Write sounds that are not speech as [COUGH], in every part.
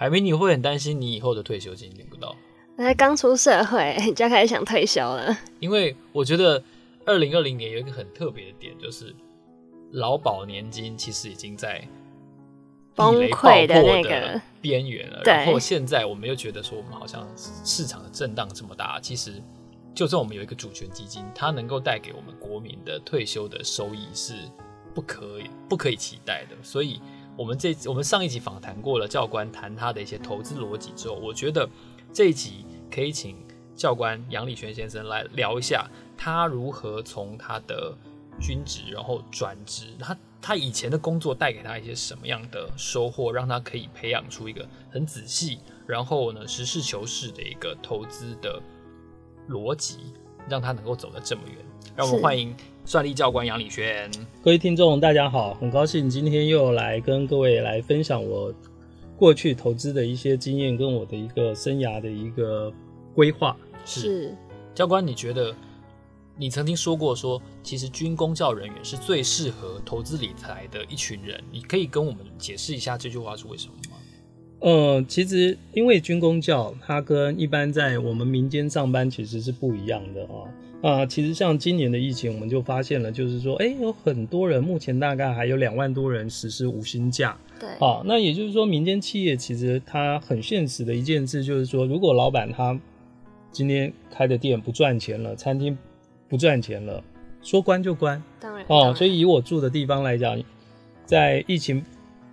海明，你会很担心你以后的退休金领不到？我才刚出社会，你就开始想退休了。因为我觉得二零二零年有一个很特别的点，就是劳保年金其实已经在崩溃的那个边缘了。然后现在我们又觉得说，我们好像市场的震荡这么大，其实就算我们有一个主权基金，它能够带给我们国民的退休的收益是不可以不可以期待的。所以，我们这我们上一集访谈过了教官谈他的一些投资逻辑之后，我觉得这一集。可以请教官杨礼轩先生来聊一下，他如何从他的军职然后转职，他他以前的工作带给他一些什么样的收获，让他可以培养出一个很仔细，然后呢实事求是的一个投资的逻辑，让他能够走得这么远。让我们欢迎算力教官杨礼轩。各位听众大家好，很高兴今天又来跟各位来分享我。过去投资的一些经验跟我的一个生涯的一个规划是，教官，你觉得你曾经说过说，其实军公教人员是最适合投资理财的一群人，你可以跟我们解释一下这句话是为什么吗？呃，其实因为军工教它跟一般在我们民间上班其实是不一样的啊。啊，其实像今年的疫情，我们就发现了，就是说，哎、欸，有很多人，目前大概还有两万多人实施无薪假。对，啊，那也就是说，民间企业其实它很现实的一件事，就是说，如果老板他今天开的店不赚钱了，餐厅不赚钱了，说关就关。当然。哦，所以以我住的地方来讲，在疫情。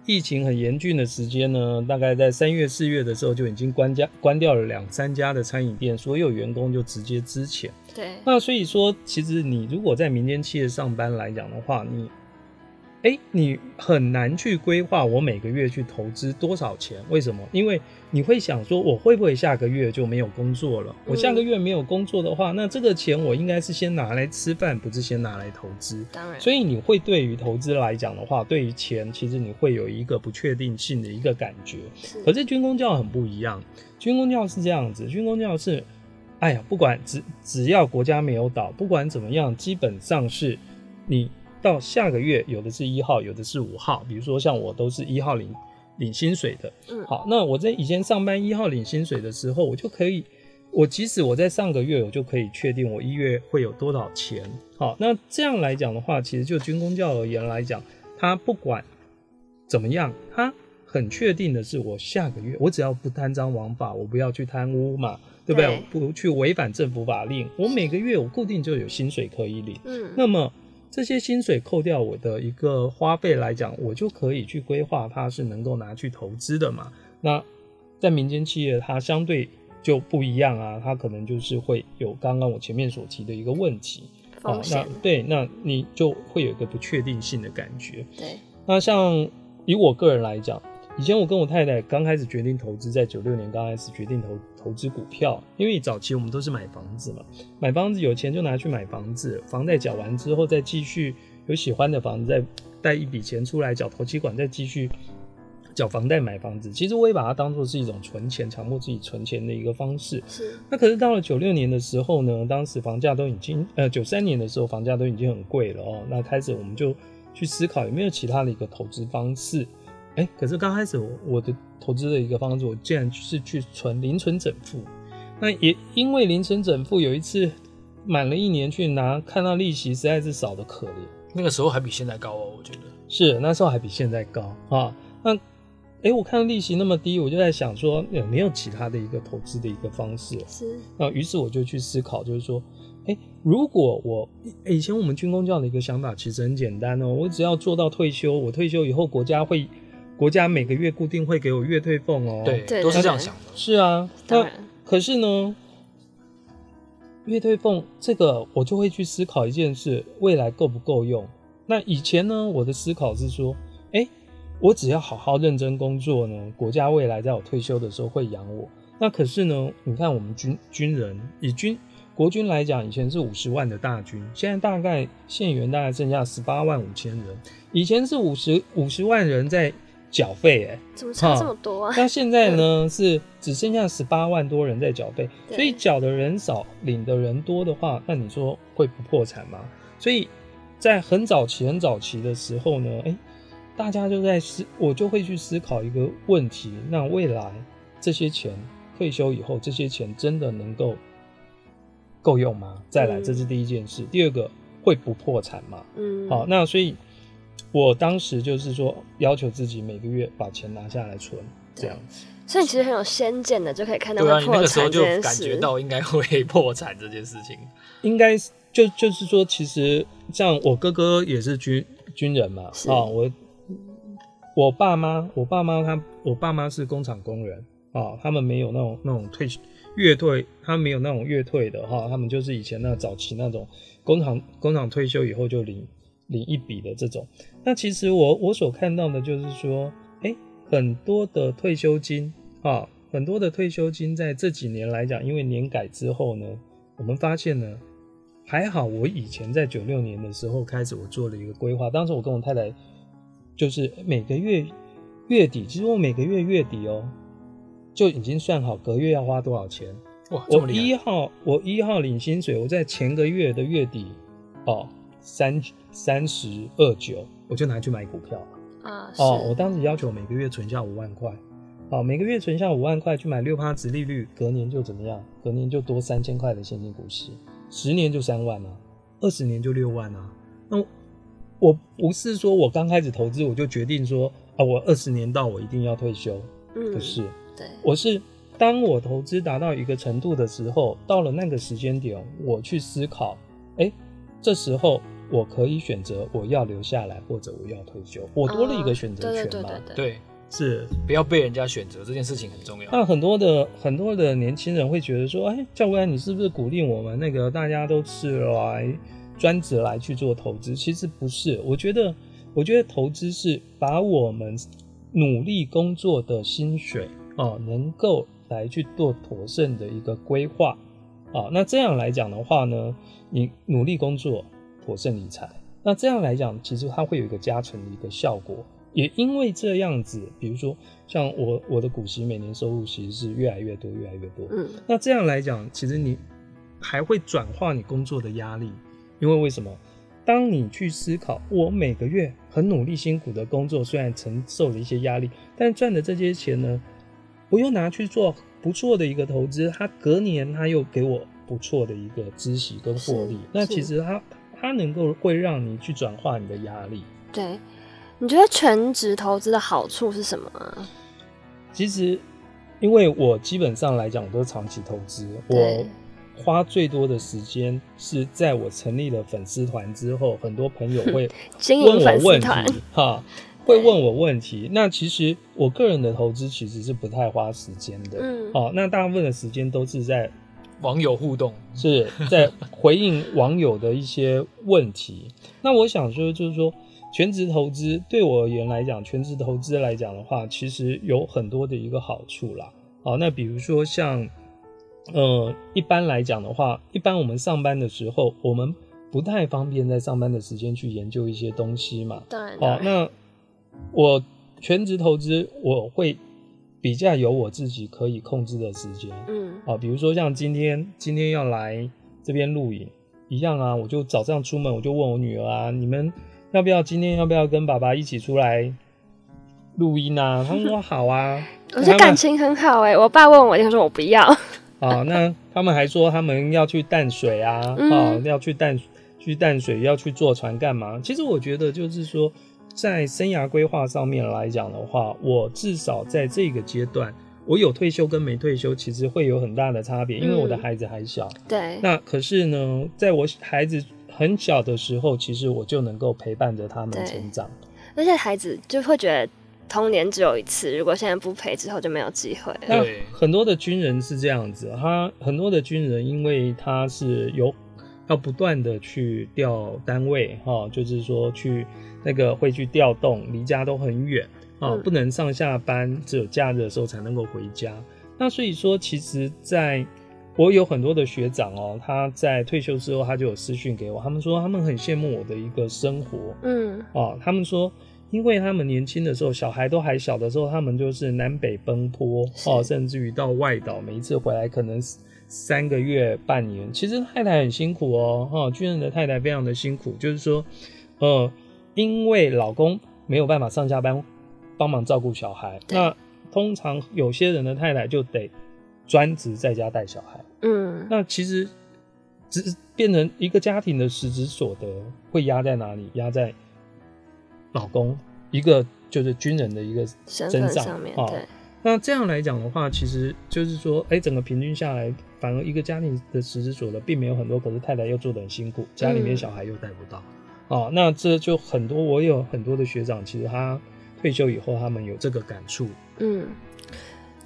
疫情很严峻的时间呢，大概在三月、四月的时候就已经关家关掉了两三家的餐饮店，所有员工就直接支遣。对，那所以说，其实你如果在民间企业上班来讲的话，你。哎、欸，你很难去规划我每个月去投资多少钱？为什么？因为你会想说，我会不会下个月就没有工作了？我下个月没有工作的话，那这个钱我应该是先拿来吃饭，不是先拿来投资。当然，所以你会对于投资来讲的话，对于钱，其实你会有一个不确定性的一个感觉。是。可是军工教很不一样，军工教是这样子，军工教是，哎呀，不管只只要国家没有倒，不管怎么样，基本上是你。到下个月，有的是一号，有的是五号。比如说像我都是一号领领薪水的。嗯，好，那我在以前上班一号领薪水的时候，我就可以，我即使我在上个月，我就可以确定我一月会有多少钱。好，那这样来讲的话，其实就军工教而言来讲，他不管怎么样，他很确定的是，我下个月我只要不贪赃枉法，我不要去贪污嘛，对不对？对，不去违反政府法令，我每个月我固定就有薪水可以领。嗯，那么。这些薪水扣掉我的一个花费来讲，我就可以去规划它是能够拿去投资的嘛。那在民间企业，它相对就不一样啊，它可能就是会有刚刚我前面所提的一个问题啊。那对，那你就会有一个不确定性的感觉。对，那像以我个人来讲。以前我跟我太太刚开始决定投资，在九六年刚开始决定投投资股票，因为早期我们都是买房子嘛，买房子有钱就拿去买房子，房贷缴完之后再继续有喜欢的房子，再贷一笔钱出来缴投期款，再继续缴房贷买房子。其实我也把它当做是一种存钱，强迫自己存钱的一个方式。是。那可是到了九六年的时候呢，当时房价都已经呃九三年的时候房价都已经很贵了哦，那开始我们就去思考有没有其他的一个投资方式。哎、欸，可是刚开始我我的投资的一个方式，我竟然是去存零存整付。那也因为零存整付，有一次满了一年去拿，看到利息实在是少得可怜。那个时候还比现在高哦，我觉得是那时候还比现在高啊。那哎、欸，我看到利息那么低，我就在想说有没有其他的一个投资的一个方式？是。那于是我就去思考，就是说，哎、欸，如果我、欸、以前我们军工教的一个想法其实很简单哦，我只要做到退休，我退休以后国家会。国家每个月固定会给我月退俸哦，对，都是这样想的。是啊，那可是呢，月退俸这个我就会去思考一件事：未来够不够用？那以前呢，我的思考是说，哎、欸，我只要好好认真工作呢，国家未来在我退休的时候会养我。那可是呢，你看我们军军人以军国军来讲，以前是五十万的大军，现在大概现员大概剩下十八万五千人，以前是五十五十万人在。缴费哎，怎么差这么多啊？那现在呢是只剩下十八万多人在缴费，所以缴的人少，领的人多的话，那你说会不破产吗？所以在很早期、很早期的时候呢，哎、欸，大家就在思，我就会去思考一个问题：那未来这些钱退休以后，这些钱真的能够够用吗？再来，这是第一件事。嗯、第二个，会不破产吗？嗯，好，那所以，我当时就是说，要求自己每个月把钱拿下来存，这样子。所以其实很有先见的，就可以看到对啊，你那个时候就感觉到应该会破产这件事情。应该就就是说，其实像我哥哥也是军军人嘛，啊，我。我爸妈，我爸妈他，我爸妈是工厂工人啊，他们没有那种那种退月退，他们没有那种月退的哈，他们就是以前那早期那种工厂工厂退休以后就领领一笔的这种。那其实我我所看到的就是说，哎、欸，很多的退休金啊，很多的退休金在这几年来讲，因为年改之后呢，我们发现呢，还好我以前在九六年的时候开始，我做了一个规划，当时我跟我太太。就是每个月月底，其实我每个月月底哦，就已经算好隔月要花多少钱。哇，我一号我一号领薪水，我在前个月的月底哦，三三十二九，我就拿去买股票了啊。哦，我当时要求每个月存下五万块，好，每个月存下五万块去买六趴值利率，隔年就怎么样？隔年就多三千块的现金股息，十年就三万啊，二十年就六万啊。那我不是说我刚开始投资我就决定说啊，我二十年到我一定要退休，嗯，不是，对，我是当我投资达到一个程度的时候，到了那个时间点，我去思考，哎、欸，这时候我可以选择我要留下来或者我要退休，我多了一个选择权嘛，对对对对对，对，是不要被人家选择这件事情很重要。那很多的很多的年轻人会觉得说，哎、欸，教官你是不是鼓励我们那个大家都是来。专职来去做投资，其实不是。我觉得，我觉得投资是把我们努力工作的薪水啊，能够来去做妥善的一个规划啊。那这样来讲的话呢，你努力工作，妥善理财，那这样来讲，其实它会有一个加成的一个效果。也因为这样子，比如说像我我的股息每年收入其实是越来越多，越来越多。嗯，那这样来讲，其实你还会转化你工作的压力。因为为什么？当你去思考，我每个月很努力、辛苦的工作，虽然承受了一些压力，但赚的这些钱呢，不用拿去做不错的一个投资，它隔年它又给我不错的一个孳息跟获利。那其实它它能够会让你去转化你的压力。对，你觉得全职投资的好处是什么？其实，因为我基本上来讲，我都是长期投资，我。花最多的时间是在我成立了粉丝团之后，很多朋友会 [LAUGHS] 问我问题，哈，会问我问题。那其实我个人的投资其实是不太花时间的，嗯，哦，那大部分的时间都是在网友互动，是在回应网友的一些问题。那我想说，就是说全职投资对我而言来讲，全职投资来讲的话，其实有很多的一个好处啦。哦，那比如说像。呃，一般来讲的话，一般我们上班的时候，我们不太方便在上班的时间去研究一些东西嘛。对。哦，那我全职投资，我会比较有我自己可以控制的时间。嗯。啊，比如说像今天，今天要来这边录影一样啊，我就早上出门，我就问我女儿啊，你们要不要今天要不要跟爸爸一起出来录音啊？他们说好啊。[LAUGHS] 我觉得感情很好哎、欸，我爸问我，就说我不要。[LAUGHS] 啊，那他们还说他们要去淡水啊，嗯、啊，要去淡去淡水，要去坐船干嘛？其实我觉得就是说，在生涯规划上面来讲的话，我至少在这个阶段，我有退休跟没退休，其实会有很大的差别，因为我的孩子还小。嗯、对。那可是呢，在我孩子很小的时候，其实我就能够陪伴着他们成长，而且孩子就会觉得。童年只有一次，如果现在不陪，之后就没有机会了。那很多的军人是这样子，他很多的军人，因为他是有要不断的去调单位，哈，就是说去那个会去调动，离家都很远啊，不能上下班，只有假日的时候才能够回家。那所以说，其实在我有很多的学长哦，他在退休之后，他就有私讯给我，他们说他们很羡慕我的一个生活，嗯，啊，他们说。因为他们年轻的时候，小孩都还小的时候，他们就是南北奔波哦，甚至于到外岛，每一次回来可能三个月、半年。其实太太很辛苦哦，哈，军人的太太非常的辛苦，就是说，呃，因为老公没有办法上下班帮忙照顾小孩。那通常有些人的太太就得专职在家带小孩。嗯，那其实只变成一个家庭的实质所得会压在哪里？压在老公一个就是军人的一个身上，上面。对。那这样来讲的话，其实就是说，哎、欸，整个平均下来，反而一个家庭的实质所得并没有很多，可是太太又做得很辛苦，家里面小孩又带不到，嗯、哦，那这就很多。我有很多的学长，其实他退休以后，他们有这个感触。嗯，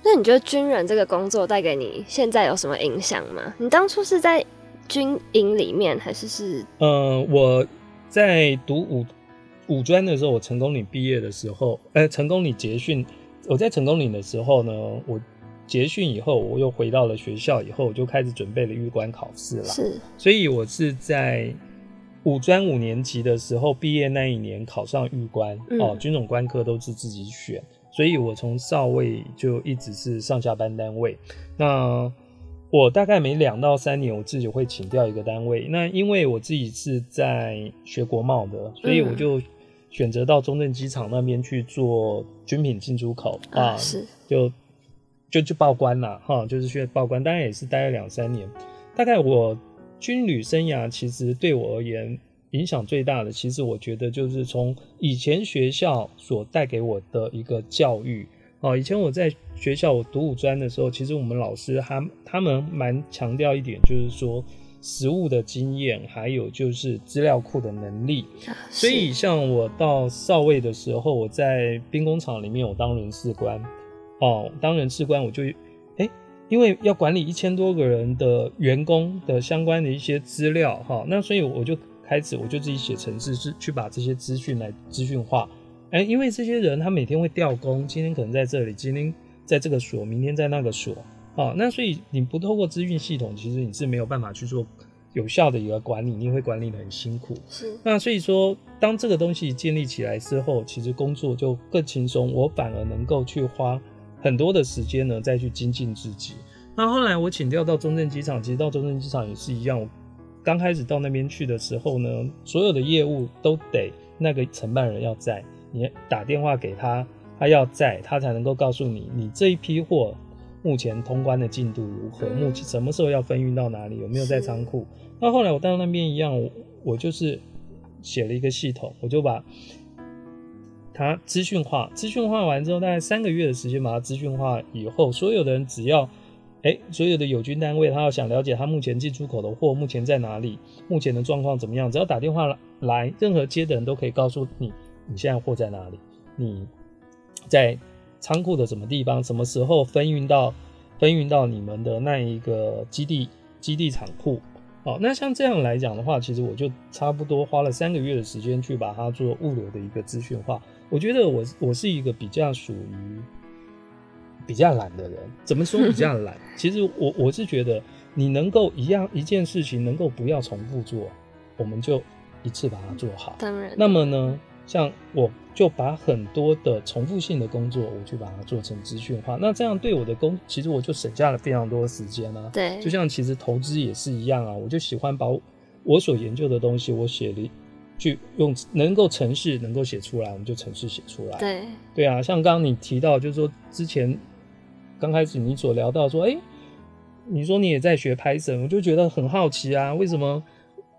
那你觉得军人这个工作带给你现在有什么影响吗？你当初是在军营里面，还是是？呃，我在读五五专的时候，我成功你毕业的时候，呃，成功你结训。我在成功岭的时候呢，我结训以后，我又回到了学校，以后我就开始准备了预官考试了。是，所以我是在五专五年级的时候毕业那一年考上预官，嗯、哦，军种官科都是自己选，所以我从少尉就一直是上下班单位。那我大概每两到三年，我自己会请调一个单位。那因为我自己是在学国贸的，所以我就、嗯。选择到中正机场那边去做军品进出口啊，是就就去报关了哈，就是去报关，当然也是待了两三年。大概我军旅生涯其实对我而言影响最大的，其实我觉得就是从以前学校所带给我的一个教育啊。以前我在学校我读五专的时候，其实我们老师他他们蛮强调一点，就是说。实物的经验，还有就是资料库的能力。所以，像我到少尉的时候，我在兵工厂里面，我当人事官。哦，当人事官，我就，哎，因为要管理一千多个人的员工的相关的一些资料，哈，那所以我就开始，我就自己写程式，是去把这些资讯来资讯化。哎，因为这些人他每天会调工，今天可能在这里，今天在这个所，明天在那个所。哦，那所以你不透过资讯系统，其实你是没有办法去做有效的一个管理，你会管理的很辛苦。是。那所以说，当这个东西建立起来之后，其实工作就更轻松，我反而能够去花很多的时间呢，再去精进自己。那后来我请调到中正机场，其实到中正机场也是一样。我刚开始到那边去的时候呢，所有的业务都得那个承办人要在，你打电话给他，他要在，他才能够告诉你，你这一批货。目前通关的进度如何？目前什么时候要分运到哪里？有没有在仓库？那后来我到那边一样，我我就是写了一个系统，我就把它资讯化。资讯化完之后，大概三个月的时间把它资讯化以后，所有的人只要哎、欸，所有的友军单位，他要想了解他目前进出口的货目前在哪里，目前的状况怎么样，只要打电话来，任何接的人都可以告诉你，你现在货在哪里，你在。仓库的什么地方，什么时候分运到分运到你们的那一个基地基地厂库？哦，那像这样来讲的话，其实我就差不多花了三个月的时间去把它做物流的一个资讯化。我觉得我我是一个比较属于比较懒的人，怎么说比较懒？[LAUGHS] 其实我我是觉得你能够一样一件事情能够不要重复做，我们就一次把它做好。当然，那么呢？像我就把很多的重复性的工作，我去把它做成资讯化。那这样对我的工，其实我就省下了非常多的时间啊。对，就像其实投资也是一样啊。我就喜欢把我所研究的东西，我写了去用能够程式能够写出来，我们就程式写出来。对，对啊。像刚刚你提到，就是说之前刚开始你所聊到说，哎、欸，你说你也在学 Python，我就觉得很好奇啊，为什么？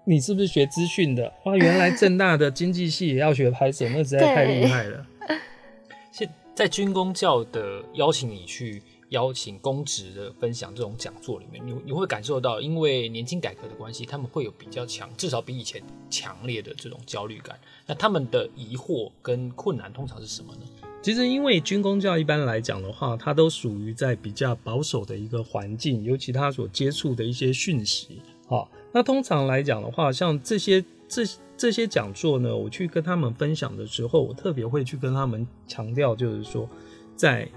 你是不是学资讯的？哇，原来正大的经济系也要学 Python，那实在太厉害了。[LAUGHS] 现在军工教的邀请你去邀请公职的分享这种讲座里面，你你会感受到，因为年轻改革的关系，他们会有比较强，至少比以前强烈的这种焦虑感。那他们的疑惑跟困难通常是什么呢？其实，因为军工教一般来讲的话，它都属于在比较保守的一个环境，尤其他所接触的一些讯息，好。那通常来讲的话，像这些这这些讲座呢，我去跟他们分享的时候，我特别会去跟他们强调，就是说，在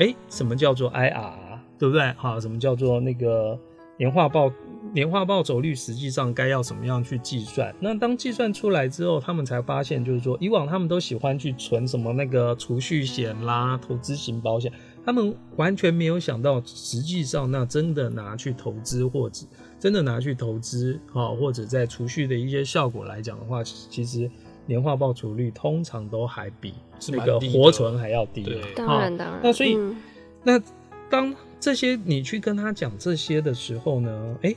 哎，什么叫做 IR，对不对？哈，什么叫做那个年化报年化报酬率，实际上该要怎么样去计算？那当计算出来之后，他们才发现，就是说，以往他们都喜欢去存什么那个储蓄险啦、投资型保险，他们完全没有想到，实际上那真的拿去投资或者。真的拿去投资，哈，或者在储蓄的一些效果来讲的话，其实年化报酬率通常都还比那个活存还要低。对，当然当然。那所以，嗯、那当这些你去跟他讲这些的时候呢，哎、欸，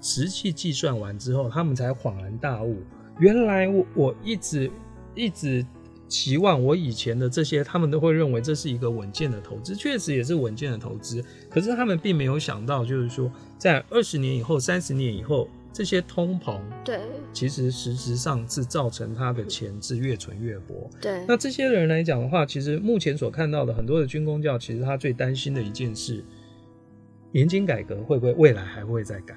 实际计算完之后，他们才恍然大悟，原来我我一直一直期望我以前的这些，他们都会认为这是一个稳健的投资，确实也是稳健的投资。可是他们并没有想到，就是说，在二十年以后、三十年以后。这些通膨，对，其实实质上是造成他的钱是越存越薄。对，那这些人来讲的话，其实目前所看到的很多的军工教，其实他最担心的一件事，年金改革会不会未来还会再改？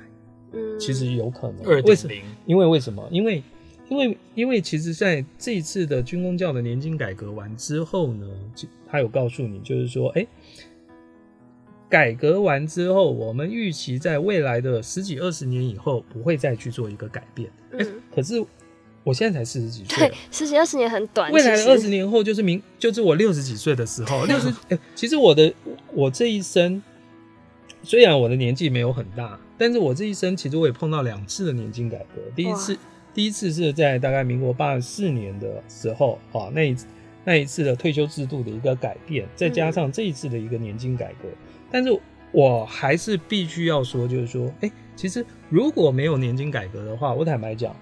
嗯，其实有可能。为什么？因为为什么？因为因为因为其实在这一次的军工教的年金改革完之后呢，他有告诉你，就是说，哎。改革完之后，我们预期在未来的十几二十年以后不会再去做一个改变。嗯，欸、可是我现在才四十几岁，对，十几二十年很短。未来的二十年后就是明，就是我六十几岁的时候。六十，[LAUGHS] 哎，其实我的我这一生，虽然我的年纪没有很大，但是我这一生其实我也碰到两次的年金改革。第一次，第一次是在大概民国八十四年的时候啊，那一那一次的退休制度的一个改变，再加上这一次的一个年金改革。嗯但是我还是必须要说，就是说，哎、欸，其实如果没有年金改革的话，我坦白讲，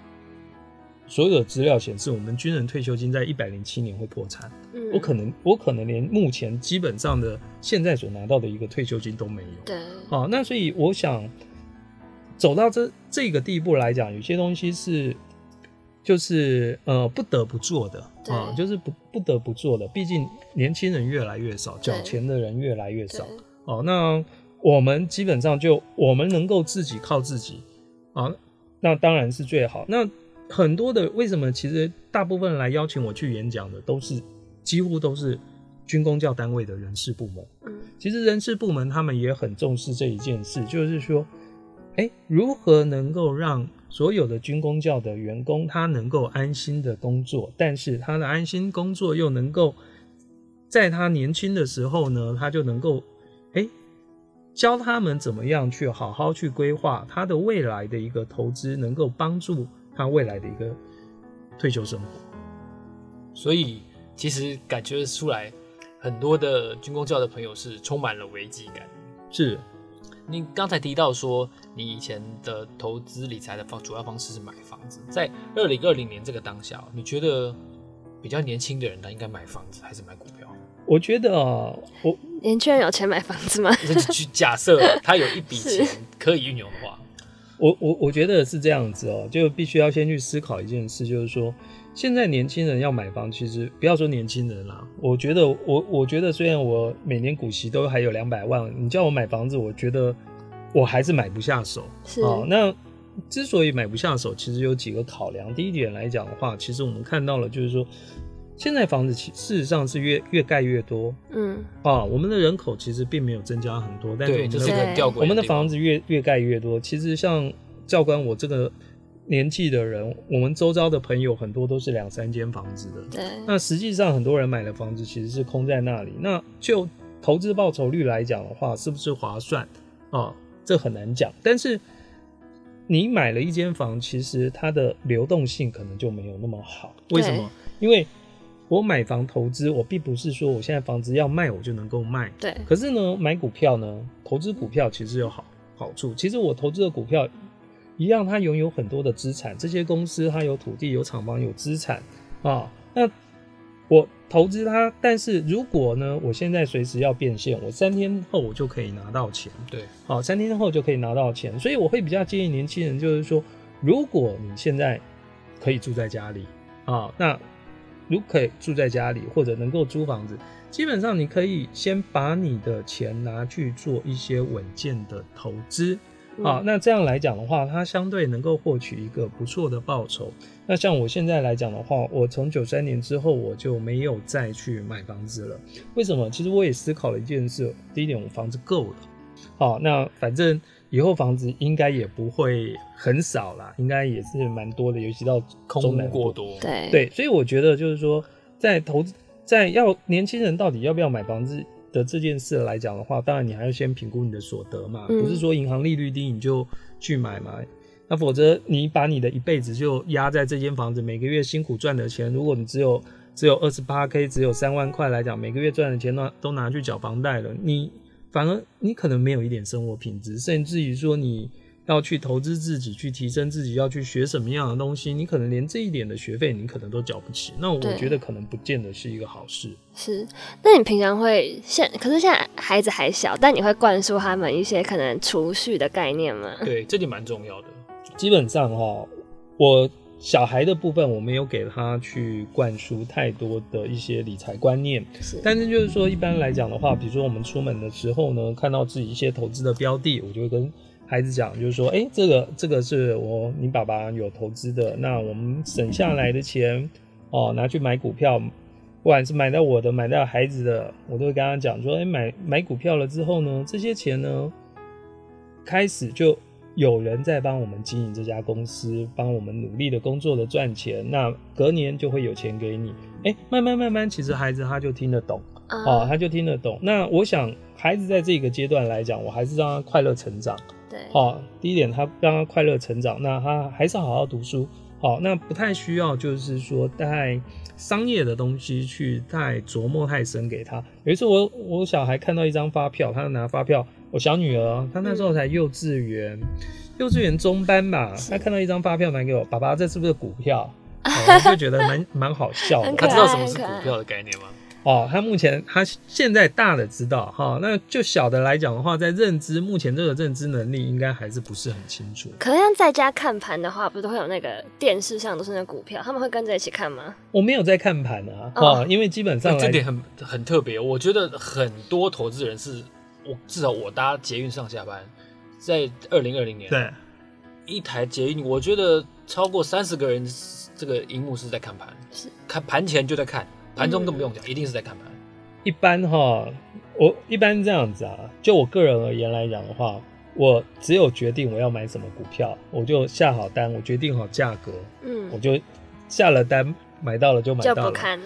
所有的资料显示，我们军人退休金在一百零七年会破产。嗯，我可能我可能连目前基本上的现在所拿到的一个退休金都没有。对，好，那所以我想走到这这个地步来讲，有些东西是就是呃不得不做的啊，就是不不得不做的。毕竟年轻人越来越少，缴钱的人越来越少。哦，那我们基本上就我们能够自己靠自己啊，那当然是最好。那很多的为什么其实大部分来邀请我去演讲的都是几乎都是军工教单位的人事部门。嗯，其实人事部门他们也很重视这一件事，就是说，哎，如何能够让所有的军工教的员工他能够安心的工作，但是他的安心工作又能够在他年轻的时候呢，他就能够。哎，教他们怎么样去好好去规划他的未来的一个投资，能够帮助他未来的一个退休生活。所以，其实感觉出来，很多的军工教的朋友是充满了危机感。是，你刚才提到说，你以前的投资理财的方主要方式是买房子。在二零二零年这个当下，你觉得比较年轻的人，他应该买房子还是买股票？我觉得啊，我年轻人有钱买房子吗？[LAUGHS] 假设他有一笔钱可以运用的话，我我我觉得是这样子哦，就必须要先去思考一件事，就是说，现在年轻人要买房，其实不要说年轻人啦，我觉得我我觉得虽然我每年股息都还有两百万，你叫我买房子，我觉得我还是买不下手。是啊，那之所以买不下手，其实有几个考量。第一点来讲的话，其实我们看到了，就是说。现在房子其事实上是越越盖越多，嗯啊，我们的人口其实并没有增加很多，但是我们的这个我们的房子越越盖越多。其实像教官我这个年纪的人，我们周遭的朋友很多都是两三间房子的，对。那实际上很多人买的房子其实是空在那里。那就投资报酬率来讲的话，是不是划算啊？这很难讲。但是你买了一间房，其实它的流动性可能就没有那么好。为什么？因为我买房投资，我并不是说我现在房子要卖我就能够卖。对。可是呢，买股票呢，投资股票其实有好好处。其实我投资的股票一样，它拥有很多的资产。这些公司它有土地、有厂房、有资产啊。那我投资它，但是如果呢，我现在随时要变现，我三天后我就可以拿到钱。对。好，三天后就可以拿到钱。所以我会比较建议年轻人，就是说，如果你现在可以住在家里啊，那。如果可以住在家里，或者能够租房子，基本上你可以先把你的钱拿去做一些稳健的投资，嗯、啊，那这样来讲的话，它相对能够获取一个不错的报酬。那像我现在来讲的话，我从九三年之后我就没有再去买房子了。为什么？其实我也思考了一件事，第一点，我房子够了，好，那反正。以后房子应该也不会很少啦，应该也是蛮多的，尤其到中南过多。对对，所以我觉得就是说，在投资，在要年轻人到底要不要买房子的这件事来讲的话，当然你还要先评估你的所得嘛，嗯、不是说银行利率低你就去买嘛。那否则你把你的一辈子就压在这间房子，每个月辛苦赚的钱，如果你只有只有二十八 K，只有三万块来讲，每个月赚的钱都都拿去缴房贷了，你反而你可能没有一点生活品质，甚至于说你。要去投资自己，去提升自己，要去学什么样的东西，你可能连这一点的学费，你可能都缴不起。那我觉得可能不见得是一个好事。是，那你平常会现，可是现在孩子还小，但你会灌输他们一些可能储蓄的概念吗？对，这点蛮重要的。基本上哈，我小孩的部分我没有给他去灌输太多的一些理财观念。是，但是就是说，一般来讲的话，比如说我们出门的时候呢，看到自己一些投资的标的，我就会跟。孩子讲，就是说，哎、欸，这个这个是我你爸爸有投资的，那我们省下来的钱哦，拿去买股票，不管是买到我的，买到孩子的，我都会跟他讲说，哎、欸，买买股票了之后呢，这些钱呢，开始就有人在帮我们经营这家公司，帮我们努力的工作的赚钱，那隔年就会有钱给你，哎、欸，慢慢慢慢，其实孩子他就听得懂，哦，他就听得懂。那我想，孩子在这个阶段来讲，我还是让他快乐成长。好，第一点，他让他快乐成长，那他还是好好读书。好，那不太需要就是说带商业的东西去太琢磨太深给他。有一次我我小孩看到一张发票，他拿发票，我小女儿她那时候才幼稚园，[LAUGHS] 幼稚园中班吧，她看到一张发票拿给我，爸爸这是不是股票？[LAUGHS] 我就觉得蛮蛮好笑的。他知道什么是股票的概念吗？哦，他目前他现在大的知道哈，那就小的来讲的话，在认知目前这个认知能力应该还是不是很清楚。可能像在家看盘的话，不是都会有那个电视上都是那股票，他们会跟着一起看吗？我没有在看盘啊，哦，哦，因为基本上这点很很特别。我觉得很多投资人是我至少我搭捷运上下班，在二零二零年，对，一台捷运，我觉得超过三十个人，这个荧幕是在看盘，是看盘前就在看。盘中更不用讲，一定是在看盘。一般哈，我一般这样子啊，就我个人而言来讲的话，我只有决定我要买什么股票，我就下好单，我决定好价格，嗯，我就下了单，买到了就买到了。就不看了。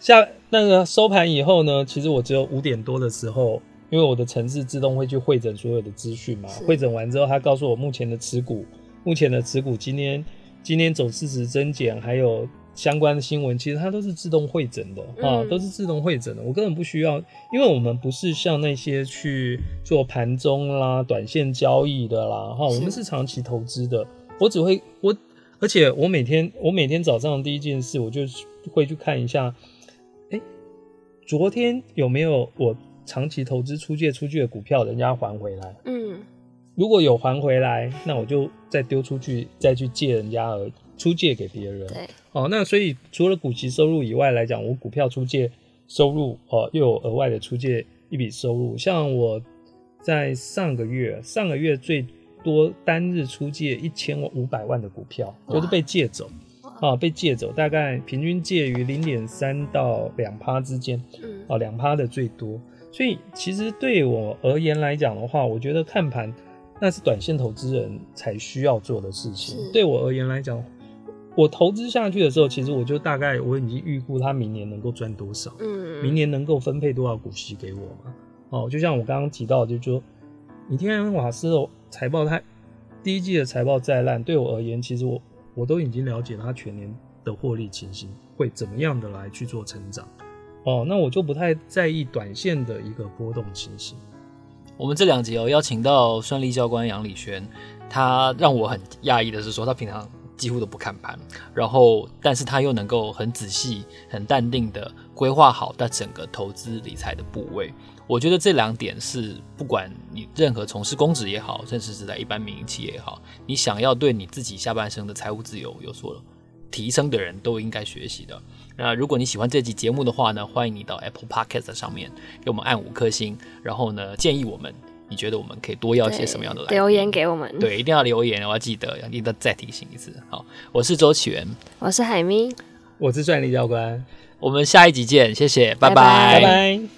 下那个收盘以后呢，其实我只有五点多的时候，因为我的城市自动会去汇整所有的资讯嘛，汇整完之后，他告诉我目前的持股，目前的持股今天今天总市值增减还有。相关的新闻其实它都是自动会诊的啊，都是自动会诊的。我根本不需要，因为我们不是像那些去做盘中啦、短线交易的啦，哈，我们是长期投资的。我只会我，而且我每天我每天早上第一件事，我就会去看一下，哎，昨天有没有我长期投资出借出去的股票，人家还回来？嗯，如果有还回来，那我就再丢出去，再去借人家而已。出借给别人，对，哦，那所以除了股息收入以外来讲，我股票出借收入哦，又有额外的出借一笔收入。像我在上个月，上个月最多单日出借一千五百万的股票，就是被借走，啊，被借走，大概平均介于零点三到两趴之间，嗯，哦，两趴的最多。所以其实对我而言来讲的话，我觉得看盘那是短线投资人才需要做的事情。对我而言来讲。我投资下去的时候，其实我就大概我已经预估他明年能够赚多少，嗯，明年能够分配多少股息给我嘛。哦，就像我刚刚提到，就是说，你天然瓦斯的财报，它第一季的财报再烂，对我而言，其实我我都已经了解它全年的获利情形会怎么样的来去做成长。哦，那我就不太在意短线的一个波动情形。我们这两集哦，邀请到顺利教官杨礼轩，他让我很讶异的是说，他平常。几乎都不看盘，然后，但是他又能够很仔细、很淡定的规划好他整个投资理财的部位。我觉得这两点是不管你任何从事公职也好，甚至是在一般民营企业也好，你想要对你自己下半生的财务自由有所提升的人都应该学习的。那如果你喜欢这集节目的话呢，欢迎你到 Apple Podcast 上面给我们按五颗星，然后呢，建议我们。你觉得我们可以多要些什么样的来留言给我们？对，一定要留言，我要记得，要记得再提醒一次。好，我是周启源，我是海咪，我是专利教官，我们下一集见，谢谢，拜拜，拜拜。拜拜。